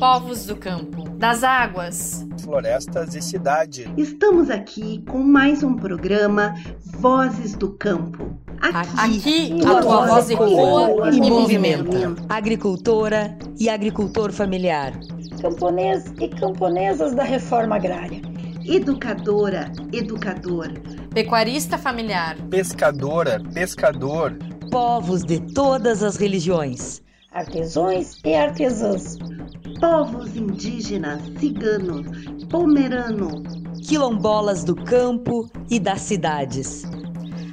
povos do campo, das águas, florestas e cidade. Estamos aqui com mais um programa Vozes do Campo. Aqui, aqui a tua voz ecoa e movimenta. Agricultora e agricultor familiar. Camponês e camponesas da reforma agrária. Educadora, educador. Pecuarista familiar. Pescadora, pescador. Povos de todas as religiões. Artesões e artesãs. Povos indígenas, ciganos, pomerano. Quilombolas do campo e das cidades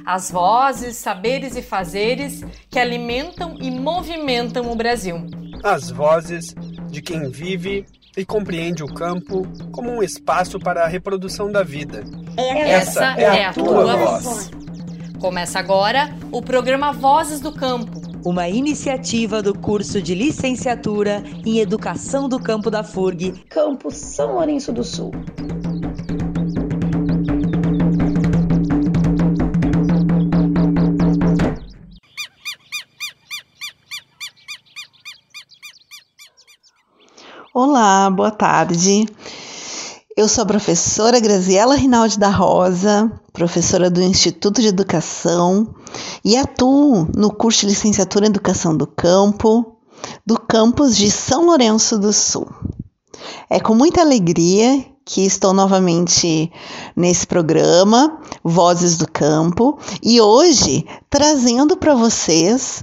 as vozes, saberes e fazeres que alimentam e movimentam o Brasil. As vozes de quem vive e compreende o campo como um espaço para a reprodução da vida. Essa, Essa é, a, é a tua, tua voz. voz. Começa agora o programa Vozes do Campo. Uma iniciativa do curso de licenciatura em Educação do Campo da FURG, Campus São Lourenço do Sul. Olá, boa tarde. Eu sou a professora Graziela Rinaldi da Rosa, professora do Instituto de Educação e atuo no curso de licenciatura em Educação do Campo do campus de São Lourenço do Sul. É com muita alegria que estou novamente nesse programa Vozes do Campo e hoje trazendo para vocês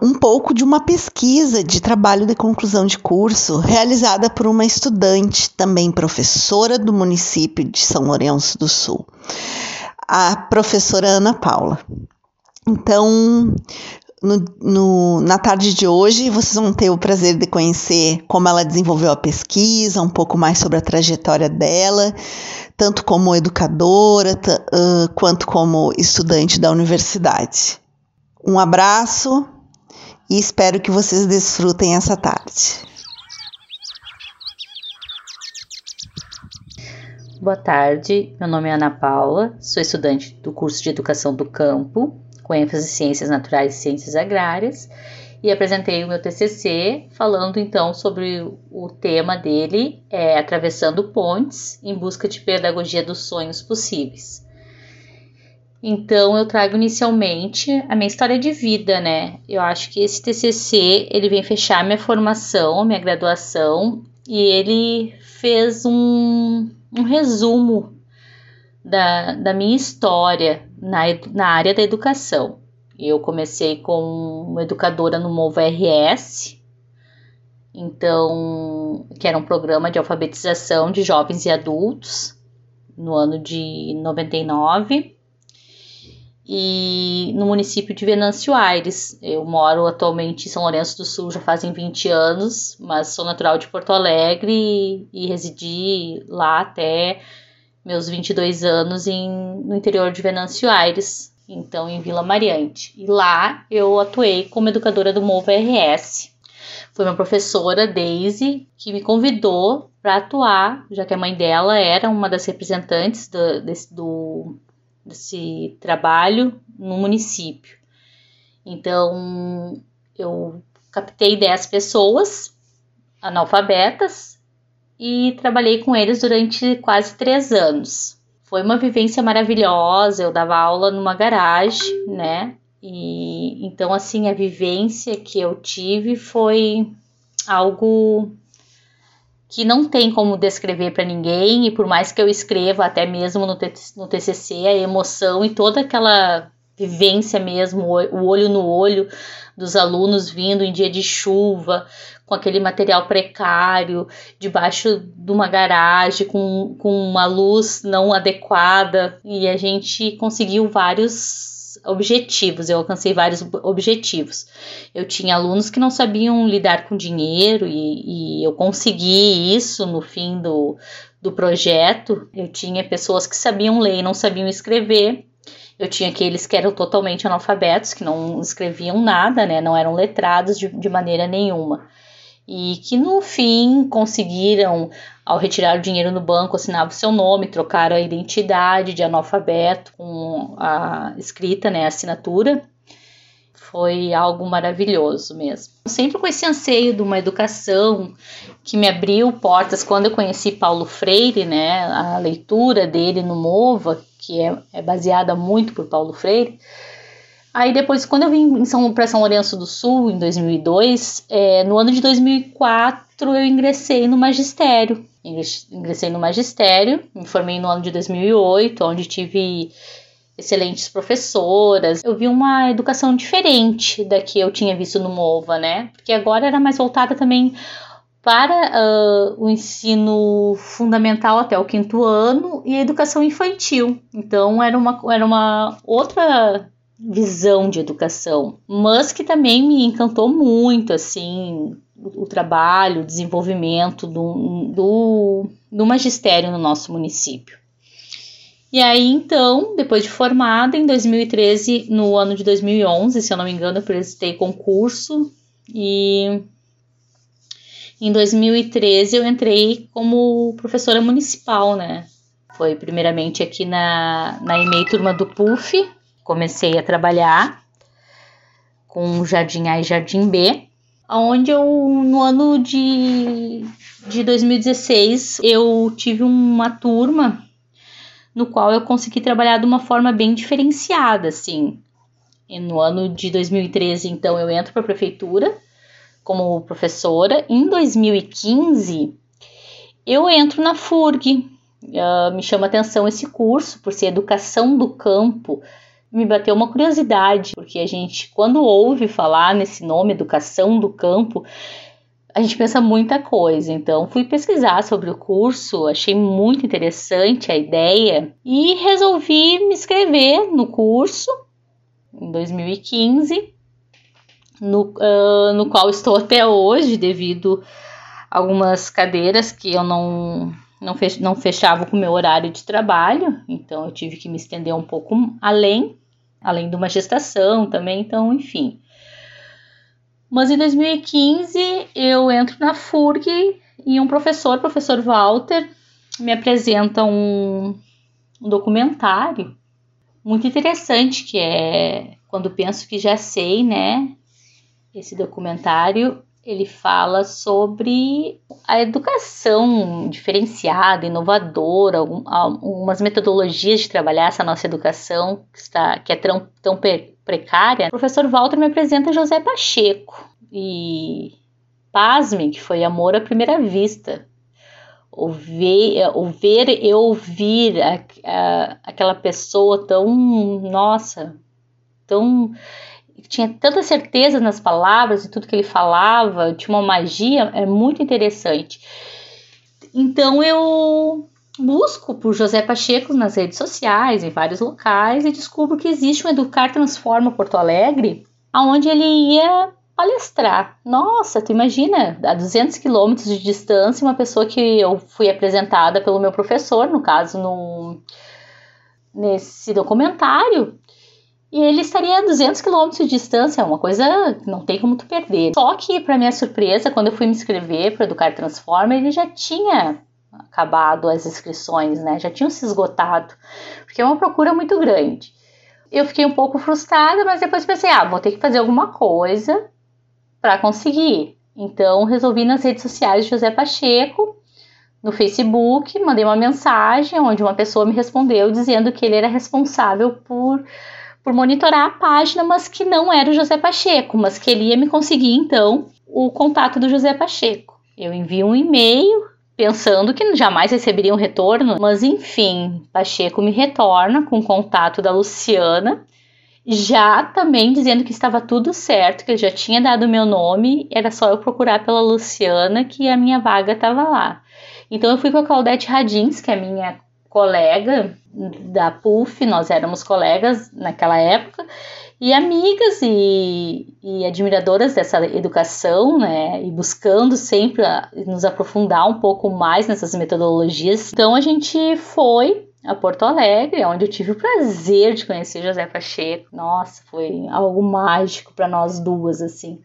um pouco de uma pesquisa de trabalho de conclusão de curso realizada por uma estudante, também professora do município de São Lourenço do Sul, a professora Ana Paula. Então, no, no, na tarde de hoje, vocês vão ter o prazer de conhecer como ela desenvolveu a pesquisa, um pouco mais sobre a trajetória dela, tanto como educadora uh, quanto como estudante da universidade. Um abraço e espero que vocês desfrutem essa tarde. Boa tarde, meu nome é Ana Paula, sou estudante do curso de Educação do Campo, com ênfase em Ciências Naturais e Ciências Agrárias, e apresentei o meu TCC falando então sobre o tema dele, é Atravessando Pontes em busca de pedagogia dos sonhos possíveis. Então eu trago inicialmente a minha história de vida, né? Eu acho que esse TCC ele vem fechar minha formação, minha graduação e ele fez um, um resumo da, da minha história na, na área da educação. Eu comecei como educadora no Movo RS, então que era um programa de alfabetização de jovens e adultos no ano de 99 e no município de Venâncio Aires. Eu moro atualmente em São Lourenço do Sul já fazem 20 anos, mas sou natural de Porto Alegre e, e residi lá até meus 22 anos em, no interior de Venâncio Aires, então em Vila Mariante. E lá eu atuei como educadora do Movo RS. Foi uma professora, Daisy, que me convidou para atuar, já que a mãe dela era uma das representantes do, desse, do desse trabalho no município. Então, eu captei 10 pessoas analfabetas e trabalhei com eles durante quase três anos. Foi uma vivência maravilhosa. Eu dava aula numa garagem, né? E então, assim, a vivência que eu tive foi algo que não tem como descrever para ninguém, e por mais que eu escreva até mesmo no, no TCC, a emoção e toda aquela vivência mesmo, o olho no olho dos alunos vindo em dia de chuva, com aquele material precário, debaixo de uma garagem, com, com uma luz não adequada, e a gente conseguiu vários objetivos, eu alcancei vários objetivos. Eu tinha alunos que não sabiam lidar com dinheiro e, e eu consegui isso no fim do, do projeto. Eu tinha pessoas que sabiam ler e não sabiam escrever. Eu tinha aqueles que eram totalmente analfabetos, que não escreviam nada, né? Não eram letrados de, de maneira nenhuma e que no fim conseguiram, ao retirar o dinheiro no banco, assinar o seu nome, trocaram a identidade de analfabeto com a escrita, né, a assinatura. foi algo maravilhoso mesmo. Sempre com esse anseio de uma educação que me abriu portas quando eu conheci Paulo Freire, né, a leitura dele no Mova, que é, é baseada muito por Paulo Freire. Aí depois, quando eu vim para São Lourenço do Sul, em 2002, é, no ano de 2004 eu ingressei no magistério. Ingressei no magistério, me formei no ano de 2008, onde tive excelentes professoras. Eu vi uma educação diferente da que eu tinha visto no MOVA, né? Porque agora era mais voltada também para uh, o ensino fundamental até o quinto ano e a educação infantil. Então era uma, era uma outra visão de educação, mas que também me encantou muito, assim, o, o trabalho, o desenvolvimento do, do, do magistério no nosso município. E aí, então, depois de formada, em 2013, no ano de 2011, se eu não me engano, eu prestei concurso e em 2013 eu entrei como professora municipal, né? Foi primeiramente aqui na, na EMEI Turma do PUF, comecei a trabalhar com Jardim A e Jardim B, onde eu, no ano de, de 2016, eu tive uma turma no qual eu consegui trabalhar de uma forma bem diferenciada, assim. E no ano de 2013, então, eu entro para a prefeitura como professora. Em 2015, eu entro na FURG. Uh, me chama atenção esse curso, por ser educação do campo. Me bateu uma curiosidade, porque a gente, quando ouve falar nesse nome, educação do campo, a gente pensa muita coisa. Então, fui pesquisar sobre o curso, achei muito interessante a ideia e resolvi me inscrever no curso em 2015, no, uh, no qual estou até hoje, devido a algumas cadeiras que eu não, não, fech, não fechava com o meu horário de trabalho, então eu tive que me estender um pouco além, além de uma gestação também, então, enfim. Mas em 2015 eu entro na FURG e um professor, professor Walter, me apresenta um, um documentário muito interessante que é quando penso que já sei, né? Esse documentário ele fala sobre a educação diferenciada, inovadora, algumas metodologias de trabalhar essa nossa educação que, está, que é tão, tão precária. O professor Walter me apresenta José Pacheco e pasme que foi amor à primeira vista. Ouvir, ouvir e ouvir a, a, aquela pessoa tão, nossa, tão tinha tanta certeza nas palavras e tudo que ele falava, tinha uma magia, é muito interessante. Então eu busco por José Pacheco nas redes sociais, em vários locais, e descubro que existe um Educar Transforma Porto Alegre, onde ele ia palestrar. Nossa, tu imagina, a 200 quilômetros de distância, uma pessoa que eu fui apresentada pelo meu professor, no caso, no, nesse documentário, e ele estaria a 200 quilômetros de distância, uma coisa que não tem como tu perder. Só que, para minha surpresa, quando eu fui me inscrever para Educar Transforma, ele já tinha acabado as inscrições, né? Já tinham se esgotado, porque é uma procura muito grande. Eu fiquei um pouco frustrada, mas depois pensei, ah, vou ter que fazer alguma coisa para conseguir. Então, resolvi nas redes sociais de José Pacheco, no Facebook, mandei uma mensagem onde uma pessoa me respondeu dizendo que ele era responsável por por monitorar a página, mas que não era o José Pacheco, mas que ele ia me conseguir então o contato do José Pacheco. Eu envio um e-mail pensando que jamais receberia um retorno, mas enfim, Pacheco me retorna com o contato da Luciana, já também dizendo que estava tudo certo, que ele já tinha dado o meu nome, era só eu procurar pela Luciana que a minha vaga estava lá. Então eu fui com a Claudete Radins, que é a minha colega da PUF, nós éramos colegas naquela época, e amigas e, e admiradoras dessa educação, né, e buscando sempre a, nos aprofundar um pouco mais nessas metodologias. Então a gente foi a Porto Alegre, onde eu tive o prazer de conhecer José Pacheco. Nossa, foi algo mágico para nós duas, assim.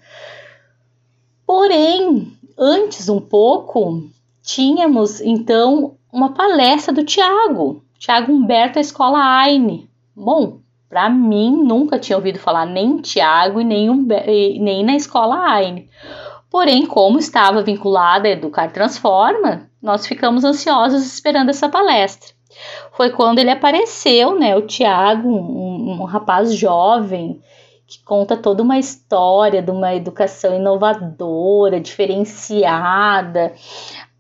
Porém, antes um pouco, tínhamos então uma palestra do Tiago, Tiago Humberto, a escola AINE. Bom, para mim, nunca tinha ouvido falar nem Tiago e nem, nem na escola AINE. Porém, como estava vinculada a Educar Transforma, nós ficamos ansiosos esperando essa palestra. Foi quando ele apareceu, né, o Tiago, um, um rapaz jovem, que conta toda uma história de uma educação inovadora, diferenciada,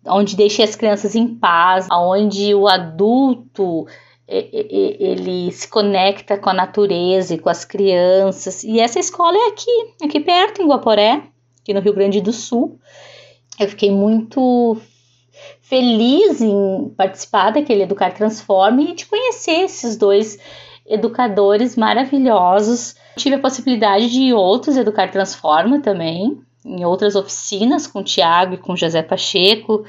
onde deixa as crianças em paz, onde o adulto ele se conecta com a natureza e com as crianças. E essa escola é aqui, aqui perto, em Guaporé, aqui no Rio Grande do Sul. Eu fiquei muito feliz em participar daquele Educar Transforme e de conhecer esses dois educadores maravilhosos. Tive a possibilidade de outros Educar Transforma também, em outras oficinas com o Tiago e com o José Pacheco,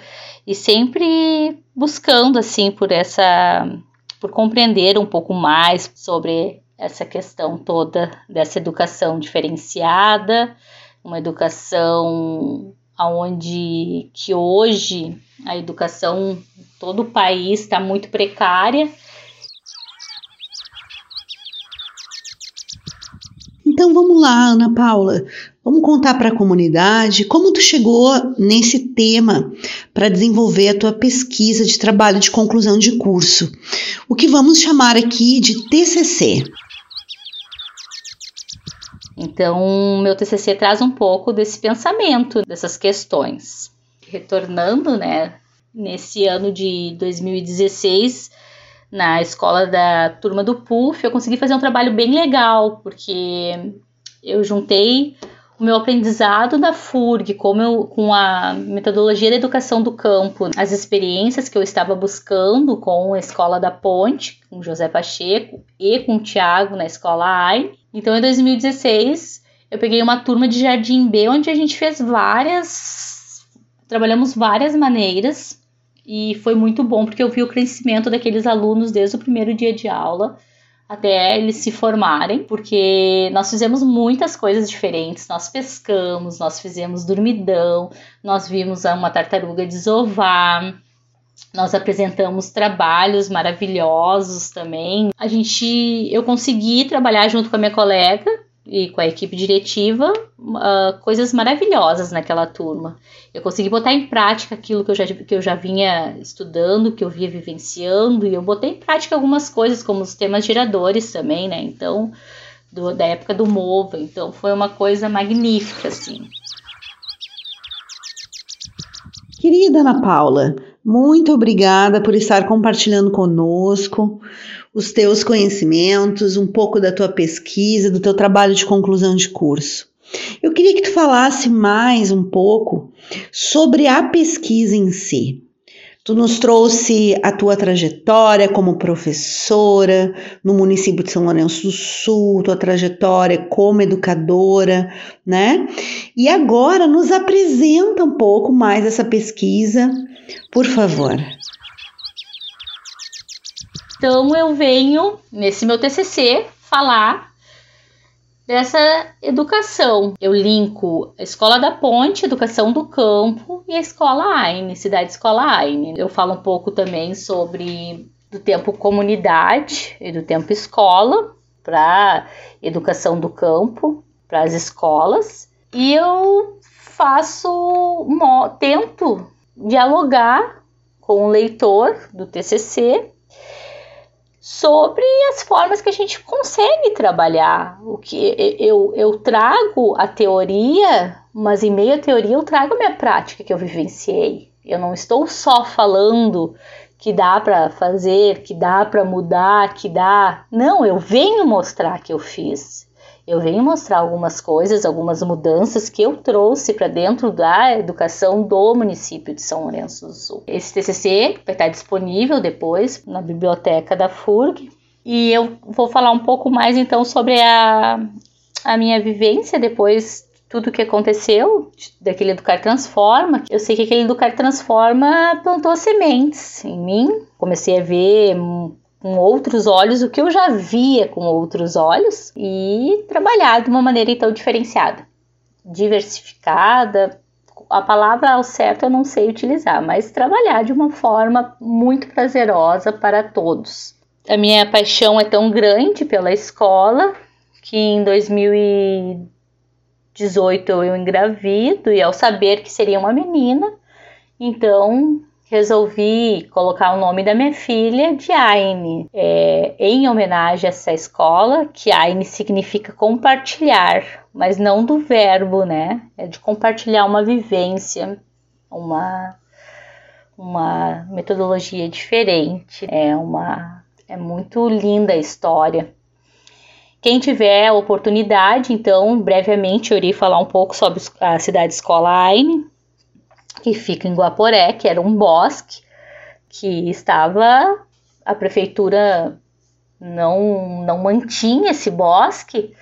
e sempre buscando assim por essa por compreender um pouco mais sobre essa questão toda dessa educação diferenciada, uma educação aonde que hoje a educação todo o país está muito precária. Então vamos lá, Ana Paula. Vamos contar para a comunidade como tu chegou nesse tema para desenvolver a tua pesquisa de trabalho de conclusão de curso, o que vamos chamar aqui de TCC. Então, meu TCC traz um pouco desse pensamento, dessas questões. Retornando, né, nesse ano de 2016, na escola da turma do PUF, eu consegui fazer um trabalho bem legal, porque eu juntei o meu aprendizado da FURG, como eu, com a metodologia da educação do campo, as experiências que eu estava buscando com a Escola da Ponte, com José Pacheco e com o Tiago na Escola AI. Então, em 2016, eu peguei uma turma de Jardim B, onde a gente fez várias. trabalhamos várias maneiras e foi muito bom porque eu vi o crescimento daqueles alunos desde o primeiro dia de aula até eles se formarem, porque nós fizemos muitas coisas diferentes. Nós pescamos, nós fizemos dormidão, nós vimos uma tartaruga desovar, nós apresentamos trabalhos maravilhosos também. A gente, eu consegui trabalhar junto com a minha colega e com a equipe diretiva uh, coisas maravilhosas naquela turma. Eu consegui botar em prática aquilo que eu, já, que eu já vinha estudando, que eu via vivenciando, e eu botei em prática algumas coisas, como os temas geradores também, né? Então, do, da época do MOVA. Então, foi uma coisa magnífica, assim. Querida Ana Paula, muito obrigada por estar compartilhando conosco os teus conhecimentos, um pouco da tua pesquisa, do teu trabalho de conclusão de curso. Eu queria que tu falasse mais um pouco sobre a pesquisa em si. Tu nos trouxe a tua trajetória como professora no município de São Lourenço do Sul, tua trajetória como educadora, né? E agora nos apresenta um pouco mais essa pesquisa, por favor. Então eu venho nesse meu TCC falar dessa educação. Eu linko a Escola da Ponte, Educação do Campo e a Escola AINE, Cidade Escola AINE. Eu falo um pouco também sobre do tempo comunidade e do tempo escola para educação do campo, para as escolas. E eu faço, tento dialogar com o leitor do TCC sobre as formas que a gente consegue trabalhar. O que eu, eu trago a teoria, mas em meio à teoria eu trago a minha prática que eu vivenciei. Eu não estou só falando que dá para fazer, que dá para mudar, que dá. Não, eu venho mostrar que eu fiz eu venho mostrar algumas coisas, algumas mudanças que eu trouxe para dentro da educação do município de São Lourenço do Sul. Esse TCC vai estar disponível depois na biblioteca da FURG e eu vou falar um pouco mais então sobre a, a minha vivência depois tudo o que aconteceu daquele Educar Transforma. Eu sei que aquele Educar Transforma plantou sementes em mim. Comecei a ver com outros olhos o que eu já via com outros olhos e trabalhar de uma maneira então diferenciada, diversificada. A palavra ao certo eu não sei utilizar, mas trabalhar de uma forma muito prazerosa para todos. a minha paixão é tão grande pela escola que em 2018 eu engravido e ao saber que seria uma menina, então resolvi colocar o nome da minha filha de Aine, é, em homenagem a essa escola, que Aine significa compartilhar, mas não do verbo, né? É de compartilhar uma vivência, uma, uma metodologia diferente, é uma é muito linda a história. Quem tiver a oportunidade, então, brevemente eu irei falar um pouco sobre a cidade escola Aine, que fica em Guaporé, que era um bosque que estava a prefeitura não não mantinha esse bosque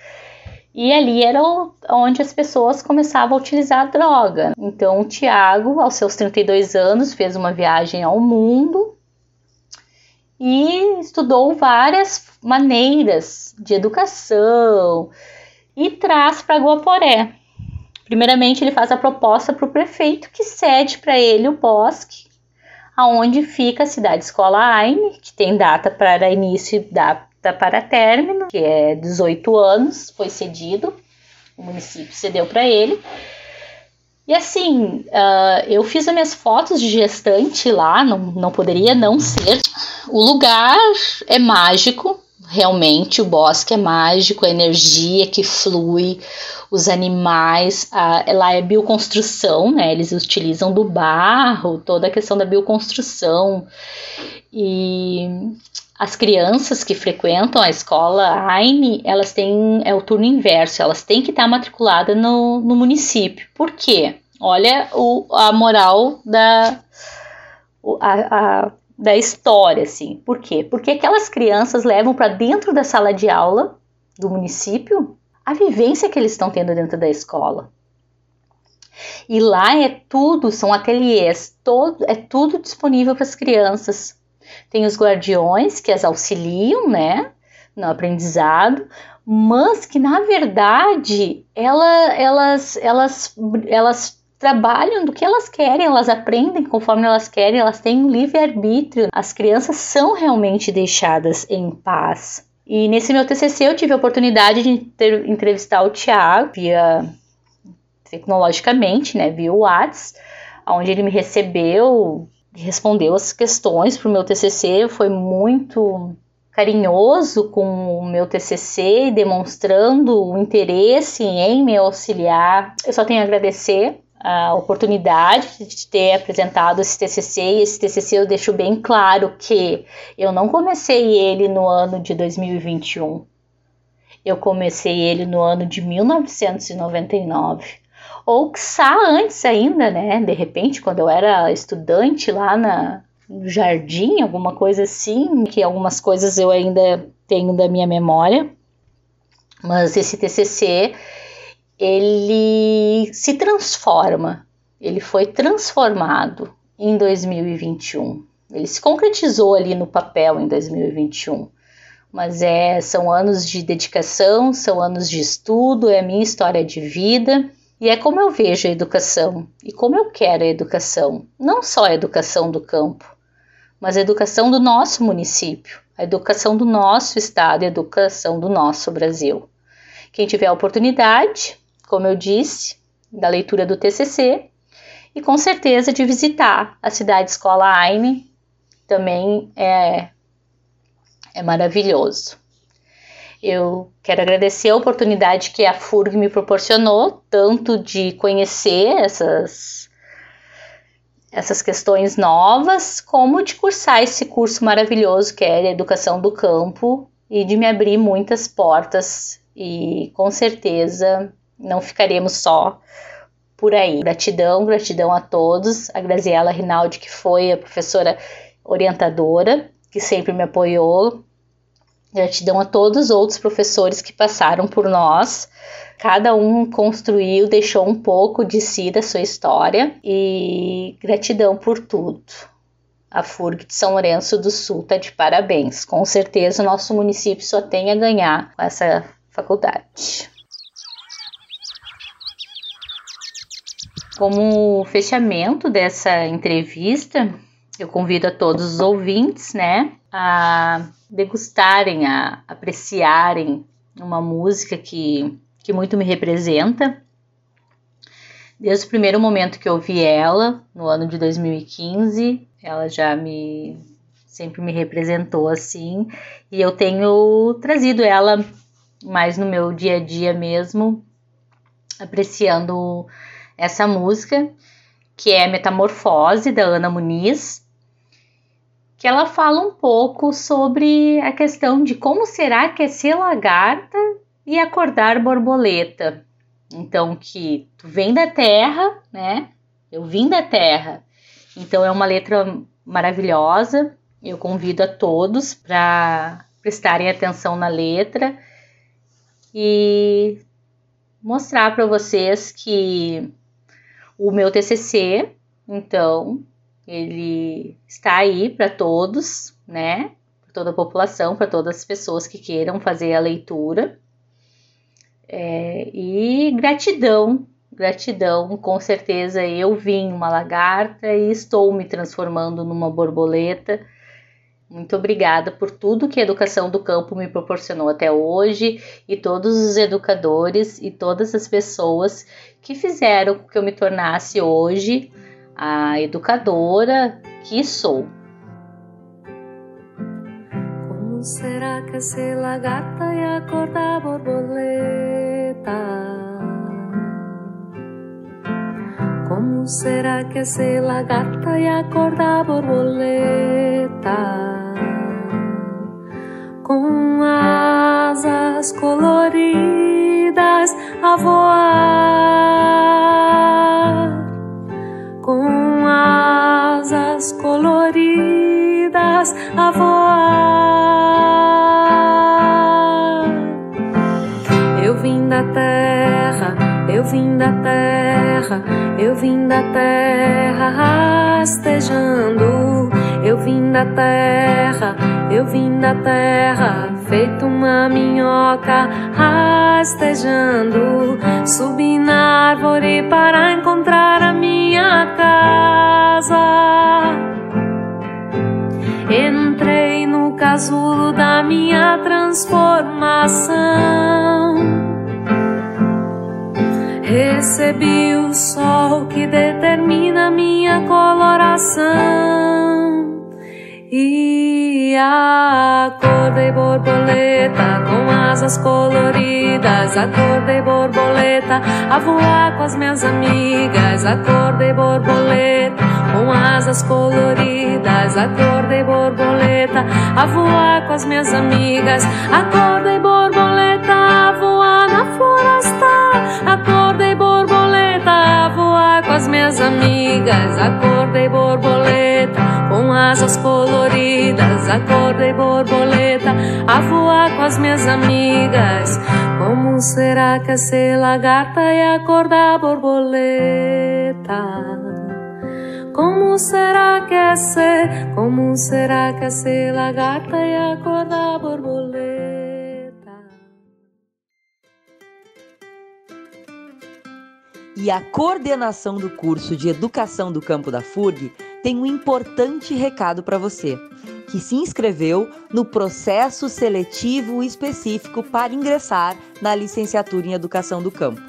e ali era onde as pessoas começavam a utilizar a droga. Então, o Tiago, aos seus 32 anos, fez uma viagem ao mundo e estudou várias maneiras de educação e traz para Guaporé. Primeiramente, ele faz a proposta para o prefeito que cede para ele o bosque, aonde fica a cidade escola Aine, que tem data para início e data para término, que é 18 anos, foi cedido, o município cedeu para ele. E assim, uh, eu fiz as minhas fotos de gestante lá, não, não poderia não ser. O lugar é mágico, realmente, o bosque é mágico, a energia que flui, os animais, a, lá é bioconstrução, né? Eles utilizam do barro, toda a questão da bioconstrução. E as crianças que frequentam a escola AINE, elas têm é o turno inverso, elas têm que estar matriculadas no, no município. Por quê? Olha o, a moral da, a, a, da história, assim. Por quê? Porque aquelas crianças levam para dentro da sala de aula do município a vivência que eles estão tendo dentro da escola. E lá é tudo, são ateliês, todo, é tudo disponível para as crianças. Tem os guardiões que as auxiliam, né, no aprendizado, mas que na verdade ela, elas, elas, elas trabalham do que elas querem, elas aprendem conforme elas querem, elas têm um livre arbítrio. As crianças são realmente deixadas em paz. E nesse meu TCC eu tive a oportunidade de ter, entrevistar o Tiago via tecnologicamente, né, via WhatsApp, onde ele me recebeu, respondeu as questões para o meu TCC, foi muito carinhoso com o meu TCC, demonstrando o interesse em me auxiliar. Eu só tenho a agradecer a oportunidade de ter apresentado esse TCC e esse TCC eu deixo bem claro que eu não comecei ele no ano de 2021. Eu comecei ele no ano de 1999. Ou quiçá antes ainda, né? De repente, quando eu era estudante lá na, no jardim, alguma coisa assim, que algumas coisas eu ainda tenho da minha memória. Mas esse TCC ele se transforma, ele foi transformado em 2021. Ele se concretizou ali no papel em 2021. Mas é, são anos de dedicação, são anos de estudo, é a minha história de vida e é como eu vejo a educação e como eu quero a educação. Não só a educação do campo, mas a educação do nosso município, a educação do nosso estado a educação do nosso Brasil. Quem tiver a oportunidade, como eu disse, da leitura do TCC e com certeza de visitar a cidade escola Aine, também é, é maravilhoso. Eu quero agradecer a oportunidade que a FURG me proporcionou, tanto de conhecer essas, essas questões novas, como de cursar esse curso maravilhoso que é a Educação do Campo e de me abrir muitas portas e com certeza não ficaremos só por aí. Gratidão, gratidão a todos. A Graziela Rinaldi, que foi a professora orientadora, que sempre me apoiou. Gratidão a todos os outros professores que passaram por nós. Cada um construiu, deixou um pouco de si, da sua história. E gratidão por tudo. A FURG de São Lourenço do Sul está de parabéns. Com certeza, o nosso município só tem a ganhar com essa faculdade. Como fechamento dessa entrevista, eu convido a todos os ouvintes, né, a degustarem, a apreciarem uma música que, que muito me representa. Desde o primeiro momento que eu ouvi ela, no ano de 2015, ela já me sempre me representou assim, e eu tenho trazido ela mais no meu dia a dia mesmo, apreciando essa música, que é Metamorfose da Ana Muniz, que ela fala um pouco sobre a questão de como será que é ser lagarta e acordar borboleta. Então, que tu vem da terra, né? Eu vim da terra. Então, é uma letra maravilhosa. Eu convido a todos para prestarem atenção na letra e mostrar para vocês que o meu TCC, então, ele está aí para todos, né? Para toda a população, para todas as pessoas que queiram fazer a leitura. É, e gratidão, gratidão, com certeza eu vim uma lagarta e estou me transformando numa borboleta. Muito obrigada por tudo que a educação do campo me proporcionou até hoje e todos os educadores e todas as pessoas que fizeram com que eu me tornasse hoje a educadora que sou. Como será que ser lagarta e acordar borboleta? Como será que ser lagarta e acordar borboleta? Asas coloridas a voar com asas coloridas a voar. Eu vim da terra, eu vim da terra, eu vim da terra rastejando. Eu vim da terra, eu vim da terra, feito uma minhoca rastejando. Subi na árvore para encontrar a minha casa. Entrei no casulo da minha transformação. Recebi o sol que determina minha coloração. E acordei borboleta com asas coloridas. Acordei borboleta a voar com as minhas amigas. Acordei borboleta com asas coloridas. Acordei borboleta a voar com as minhas amigas. Acordei borboleta a voar na floresta. As minhas amigas. Acordei borboleta com asas coloridas. Acordei borboleta a voar com as minhas amigas. Como será que é ser lagarta e acordar borboleta? Como será que é ser? Como será que é ser lagarta e acordar borboleta? E a coordenação do curso de Educação do Campo da FURG tem um importante recado para você, que se inscreveu no processo seletivo específico para ingressar na licenciatura em Educação do Campo.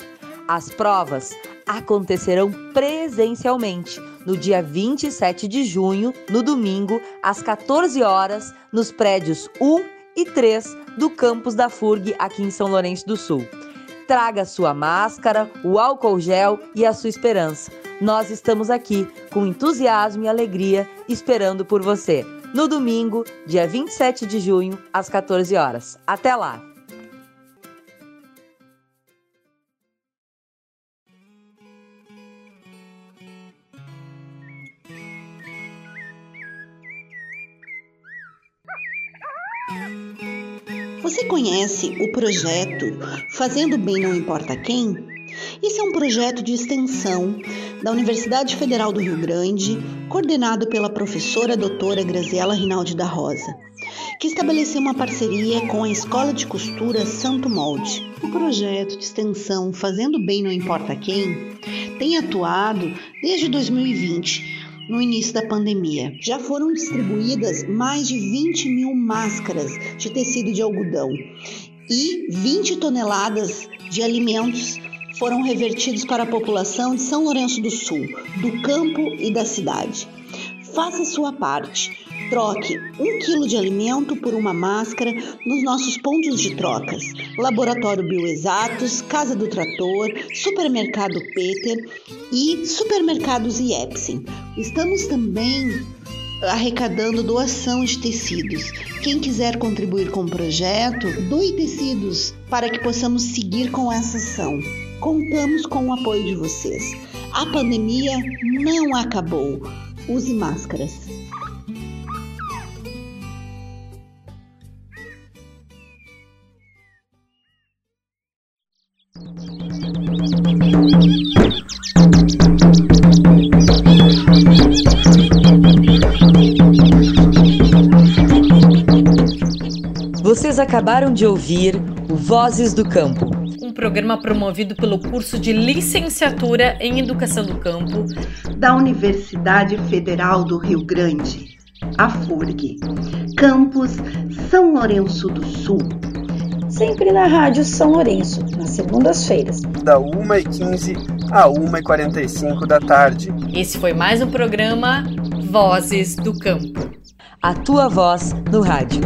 As provas acontecerão presencialmente no dia 27 de junho, no domingo, às 14 horas, nos prédios 1 e 3 do campus da FURG aqui em São Lourenço do Sul. Traga sua máscara, o álcool gel e a sua esperança. Nós estamos aqui com entusiasmo e alegria esperando por você. No domingo, dia 27 de junho, às 14 horas. Até lá! Conhece o projeto Fazendo Bem Não Importa Quem? Esse é um projeto de extensão da Universidade Federal do Rio Grande, coordenado pela professora doutora Graziela Rinaldi da Rosa, que estabeleceu uma parceria com a Escola de Costura Santo Molde. O projeto de extensão Fazendo Bem Não Importa Quem tem atuado desde 2020 no início da pandemia. Já foram distribuídas mais de 20 mil máscaras de tecido de algodão e 20 toneladas de alimentos foram revertidos para a população de São Lourenço do Sul, do campo e da cidade. Faça sua parte. Troque um quilo de alimento por uma máscara nos nossos pontos de trocas. Laboratório Bioexatos, Casa do Trator, Supermercado Peter e Supermercados Iepsen. Estamos também arrecadando doação de tecidos. Quem quiser contribuir com o projeto, doe tecidos para que possamos seguir com essa ação. Contamos com o apoio de vocês. A pandemia não acabou. Use máscaras. Acabaram de ouvir o Vozes do Campo. Um programa promovido pelo curso de licenciatura em Educação do Campo da Universidade Federal do Rio Grande, a FURG, campus São Lourenço do Sul. Sempre na Rádio São Lourenço, nas segundas-feiras. Da 1h15 a 1h45 da tarde. Esse foi mais um programa Vozes do Campo. A tua voz no rádio.